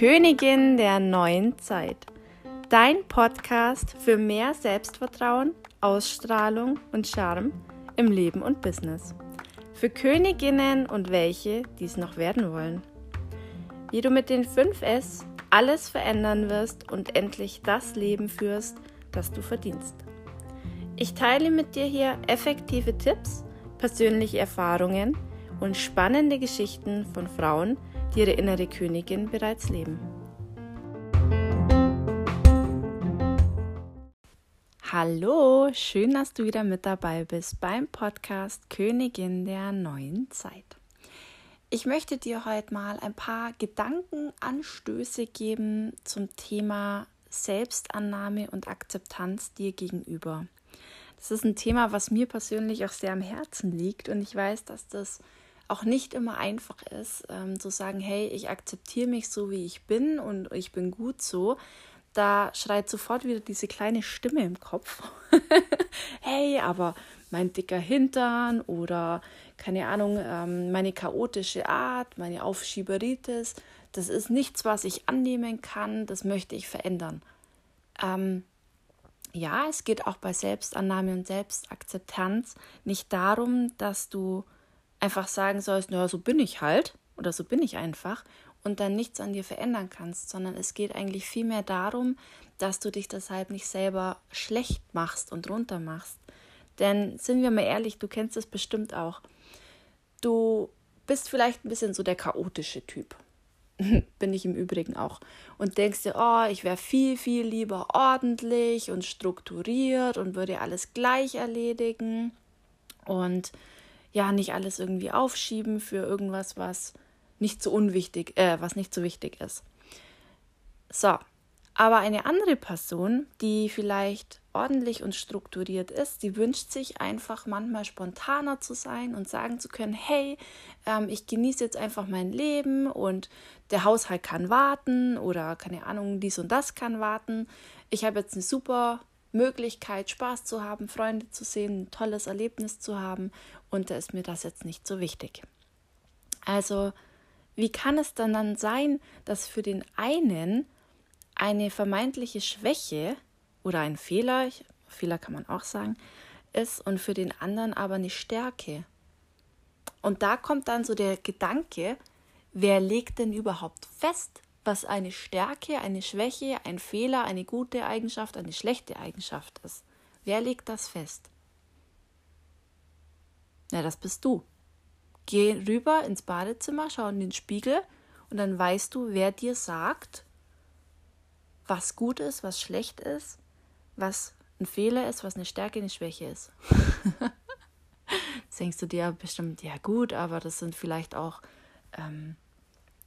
Königin der neuen Zeit. Dein Podcast für mehr Selbstvertrauen, Ausstrahlung und Charme im Leben und Business. Für Königinnen und welche, die es noch werden wollen. Wie du mit den 5S alles verändern wirst und endlich das Leben führst, das du verdienst. Ich teile mit dir hier effektive Tipps, persönliche Erfahrungen und spannende Geschichten von Frauen, die ihre innere Königin bereits leben. Hallo, schön, dass du wieder mit dabei bist beim Podcast Königin der neuen Zeit. Ich möchte dir heute mal ein paar Gedankenanstöße geben zum Thema Selbstannahme und Akzeptanz dir gegenüber. Das ist ein Thema, was mir persönlich auch sehr am Herzen liegt und ich weiß, dass das auch nicht immer einfach ist, ähm, zu sagen, hey, ich akzeptiere mich so, wie ich bin und ich bin gut so. Da schreit sofort wieder diese kleine Stimme im Kopf. hey, aber mein dicker Hintern oder keine Ahnung, ähm, meine chaotische Art, meine Aufschieberitis, das ist nichts, was ich annehmen kann, das möchte ich verändern. Ähm, ja, es geht auch bei Selbstannahme und Selbstakzeptanz nicht darum, dass du einfach sagen sollst, naja, so bin ich halt oder so bin ich einfach und dann nichts an dir verändern kannst, sondern es geht eigentlich vielmehr darum, dass du dich deshalb nicht selber schlecht machst und runter machst. Denn sind wir mal ehrlich, du kennst es bestimmt auch. Du bist vielleicht ein bisschen so der chaotische Typ. Bin ich im Übrigen auch. Und denkst dir, oh, ich wäre viel, viel lieber ordentlich und strukturiert und würde alles gleich erledigen. Und ja nicht alles irgendwie aufschieben für irgendwas, was nicht so unwichtig, äh, was nicht so wichtig ist. So, aber eine andere Person, die vielleicht ordentlich und strukturiert ist, die wünscht sich einfach manchmal spontaner zu sein und sagen zu können, hey, ähm, ich genieße jetzt einfach mein Leben und der Haushalt kann warten oder keine Ahnung, dies und das kann warten. Ich habe jetzt eine super Möglichkeit, Spaß zu haben, Freunde zu sehen, ein tolles Erlebnis zu haben und da ist mir das jetzt nicht so wichtig. Also, wie kann es dann dann sein, dass für den einen eine vermeintliche Schwäche oder ein Fehler, Fehler kann man auch sagen, ist und für den anderen aber eine Stärke? Und da kommt dann so der Gedanke, wer legt denn überhaupt fest, was eine Stärke, eine Schwäche, ein Fehler, eine gute Eigenschaft, eine schlechte Eigenschaft ist. Wer legt das fest? Na, das bist du. Geh rüber ins Badezimmer, schau in den Spiegel und dann weißt du, wer dir sagt, was gut ist, was schlecht ist, was ein Fehler ist, was eine Stärke, eine Schwäche ist. Jetzt denkst du dir bestimmt, ja gut, aber das sind vielleicht auch ähm,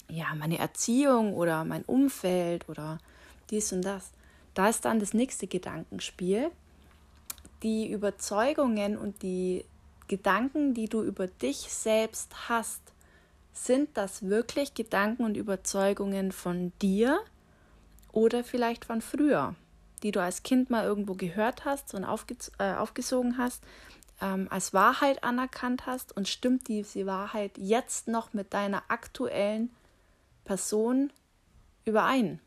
ja, meine Erziehung oder mein Umfeld oder dies und das. Da ist dann das nächste Gedankenspiel. Die Überzeugungen und die Gedanken, die du über dich selbst hast, sind das wirklich Gedanken und Überzeugungen von dir oder vielleicht von früher, die du als Kind mal irgendwo gehört hast und aufge äh, aufgesogen hast, ähm, als Wahrheit anerkannt hast und stimmt diese Wahrheit jetzt noch mit deiner aktuellen Person überein.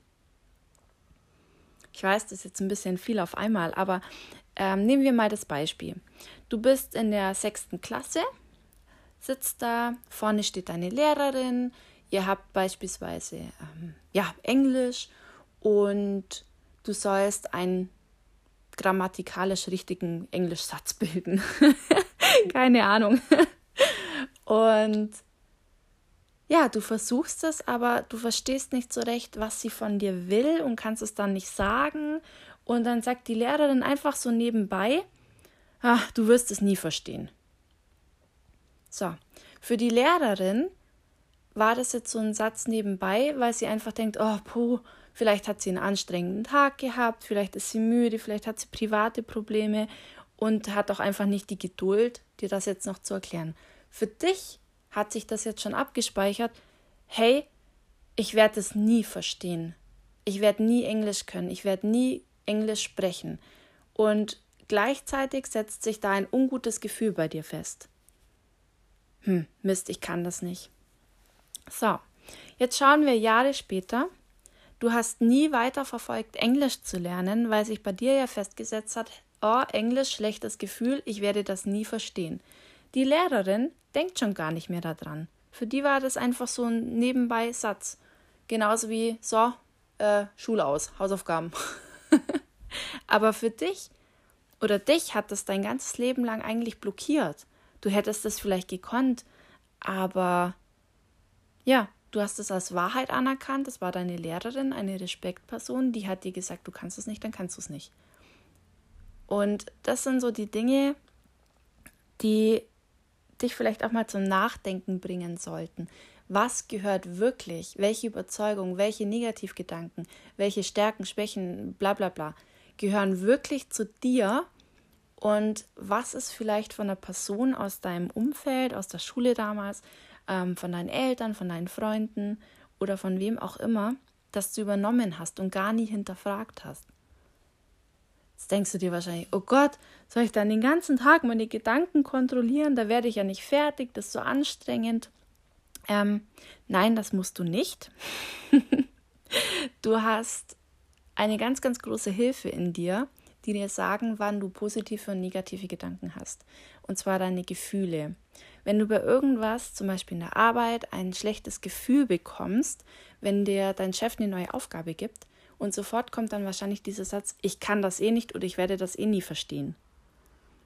Ich weiß, das ist jetzt ein bisschen viel auf einmal, aber ähm, nehmen wir mal das Beispiel. Du bist in der sechsten Klasse, sitzt da, vorne steht deine Lehrerin, ihr habt beispielsweise ähm, ja, Englisch und du sollst einen grammatikalisch richtigen Englischsatz bilden. Keine Ahnung. und ja, du versuchst es, aber du verstehst nicht so recht, was sie von dir will und kannst es dann nicht sagen. Und dann sagt die Lehrerin einfach so nebenbei, ach, du wirst es nie verstehen. So, für die Lehrerin war das jetzt so ein Satz nebenbei, weil sie einfach denkt, oh, puh, vielleicht hat sie einen anstrengenden Tag gehabt, vielleicht ist sie müde, vielleicht hat sie private Probleme und hat auch einfach nicht die Geduld, dir das jetzt noch zu erklären. Für dich hat sich das jetzt schon abgespeichert, hey, ich werde es nie verstehen. Ich werde nie Englisch können. Ich werde nie Englisch sprechen. Und gleichzeitig setzt sich da ein ungutes Gefühl bei dir fest. hm, Mist, ich kann das nicht. So, jetzt schauen wir Jahre später. Du hast nie weiter verfolgt, Englisch zu lernen, weil sich bei dir ja festgesetzt hat, oh, Englisch, schlechtes Gefühl, ich werde das nie verstehen. Die Lehrerin denkt schon gar nicht mehr daran. Für die war das einfach so ein Nebenbei-Satz. Genauso wie, so, äh, Schule aus, Hausaufgaben. Aber für dich oder dich hat das dein ganzes Leben lang eigentlich blockiert. Du hättest das vielleicht gekonnt, aber ja, du hast es als Wahrheit anerkannt. Das war deine Lehrerin, eine Respektperson, die hat dir gesagt, du kannst es nicht, dann kannst du es nicht. Und das sind so die Dinge, die dich vielleicht auch mal zum Nachdenken bringen sollten. Was gehört wirklich? Welche Überzeugung, welche Negativgedanken, welche Stärken, Schwächen, bla bla bla, gehören wirklich zu dir und was ist vielleicht von einer Person aus deinem Umfeld, aus der Schule damals, ähm, von deinen Eltern, von deinen Freunden oder von wem auch immer, das du übernommen hast und gar nie hinterfragt hast. Jetzt denkst du dir wahrscheinlich, oh Gott, soll ich dann den ganzen Tag meine Gedanken kontrollieren? Da werde ich ja nicht fertig, das ist so anstrengend. Ähm, nein, das musst du nicht. du hast eine ganz, ganz große Hilfe in dir, die dir sagen, wann du positive und negative Gedanken hast. Und zwar deine Gefühle. Wenn du bei irgendwas, zum Beispiel in der Arbeit, ein schlechtes Gefühl bekommst, wenn dir dein Chef eine neue Aufgabe gibt, und sofort kommt dann wahrscheinlich dieser Satz, ich kann das eh nicht oder ich werde das eh nie verstehen.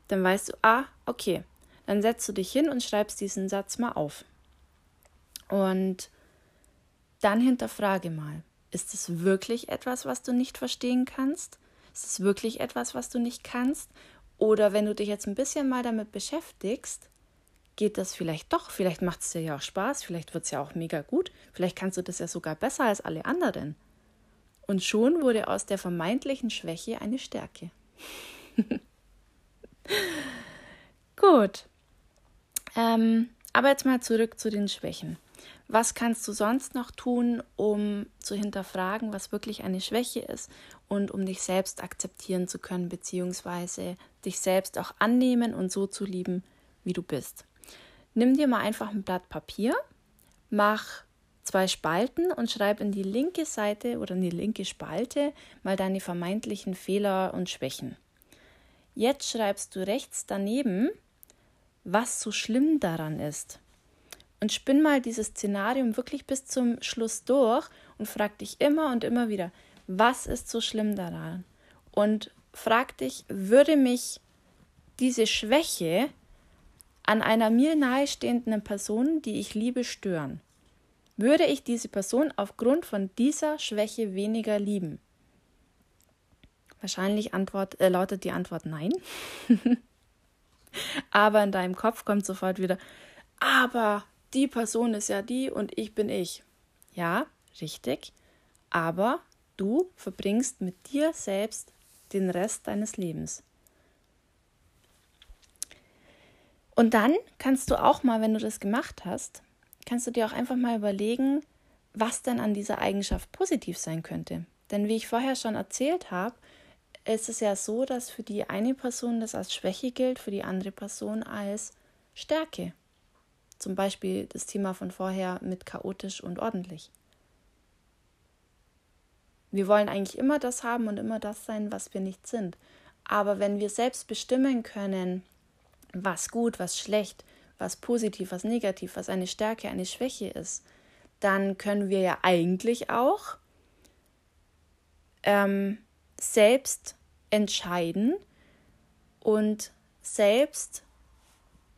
Dann weißt du, ah, okay, dann setzt du dich hin und schreibst diesen Satz mal auf. Und dann hinterfrage mal, ist es wirklich etwas, was du nicht verstehen kannst? Ist es wirklich etwas, was du nicht kannst? Oder wenn du dich jetzt ein bisschen mal damit beschäftigst, geht das vielleicht doch, vielleicht macht es dir ja auch Spaß, vielleicht wird es ja auch mega gut, vielleicht kannst du das ja sogar besser als alle anderen. Und schon wurde aus der vermeintlichen Schwäche eine Stärke. gut. Ähm, aber jetzt mal zurück zu den Schwächen. Was kannst du sonst noch tun, um zu hinterfragen, was wirklich eine Schwäche ist und um dich selbst akzeptieren zu können, beziehungsweise dich selbst auch annehmen und so zu lieben, wie du bist? Nimm dir mal einfach ein Blatt Papier, mach zwei Spalten und schreib in die linke Seite oder in die linke Spalte mal deine vermeintlichen Fehler und Schwächen. Jetzt schreibst du rechts daneben, was so schlimm daran ist und spinn mal dieses Szenarium wirklich bis zum Schluss durch und frag dich immer und immer wieder, was ist so schlimm daran? Und frag dich, würde mich diese Schwäche an einer mir nahestehenden Person, die ich liebe, stören? Würde ich diese Person aufgrund von dieser Schwäche weniger lieben? Wahrscheinlich Antwort, äh, lautet die Antwort nein. aber in deinem Kopf kommt sofort wieder, aber die Person ist ja die und ich bin ich. Ja, richtig. Aber du verbringst mit dir selbst den Rest deines Lebens. Und dann kannst du auch mal, wenn du das gemacht hast, kannst du dir auch einfach mal überlegen, was denn an dieser Eigenschaft positiv sein könnte. Denn wie ich vorher schon erzählt habe, ist es ja so, dass für die eine Person das als Schwäche gilt, für die andere Person als Stärke. Zum Beispiel das Thema von vorher mit chaotisch und ordentlich. Wir wollen eigentlich immer das haben und immer das sein, was wir nicht sind. Aber wenn wir selbst bestimmen können, was gut, was schlecht, was positiv, was negativ, was eine Stärke, eine Schwäche ist, dann können wir ja eigentlich auch ähm, selbst entscheiden und selbst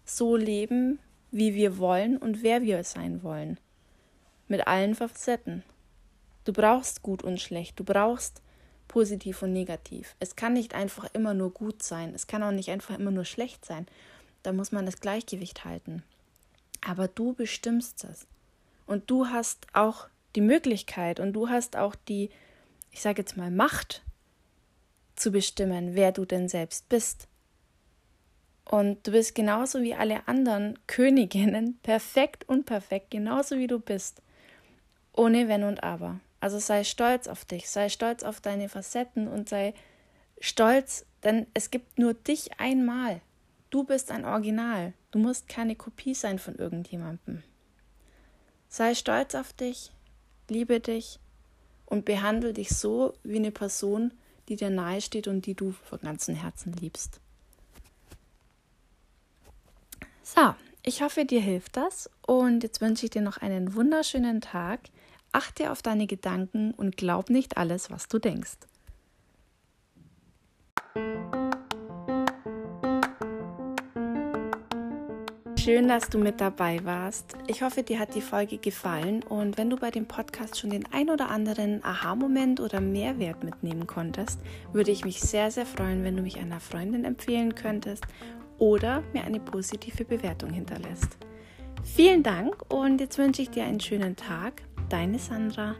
so leben, wie wir wollen und wer wir sein wollen. Mit allen Facetten. Du brauchst gut und schlecht, du brauchst positiv und negativ. Es kann nicht einfach immer nur gut sein, es kann auch nicht einfach immer nur schlecht sein. Da muss man das Gleichgewicht halten. Aber du bestimmst es. Und du hast auch die Möglichkeit und du hast auch die, ich sage jetzt mal, Macht zu bestimmen, wer du denn selbst bist. Und du bist genauso wie alle anderen Königinnen, perfekt und perfekt, genauso wie du bist. Ohne Wenn und Aber. Also sei stolz auf dich, sei stolz auf deine Facetten und sei stolz, denn es gibt nur dich einmal. Du bist ein Original. Du musst keine Kopie sein von irgendjemandem. Sei stolz auf dich, liebe dich und behandle dich so wie eine Person, die dir nahe steht und die du von ganzem Herzen liebst. So, ich hoffe, dir hilft das und jetzt wünsche ich dir noch einen wunderschönen Tag. Achte auf deine Gedanken und glaub nicht alles, was du denkst. Schön, dass du mit dabei warst. Ich hoffe, dir hat die Folge gefallen und wenn du bei dem Podcast schon den ein oder anderen Aha-Moment oder Mehrwert mitnehmen konntest, würde ich mich sehr, sehr freuen, wenn du mich einer Freundin empfehlen könntest oder mir eine positive Bewertung hinterlässt. Vielen Dank und jetzt wünsche ich dir einen schönen Tag. Deine Sandra.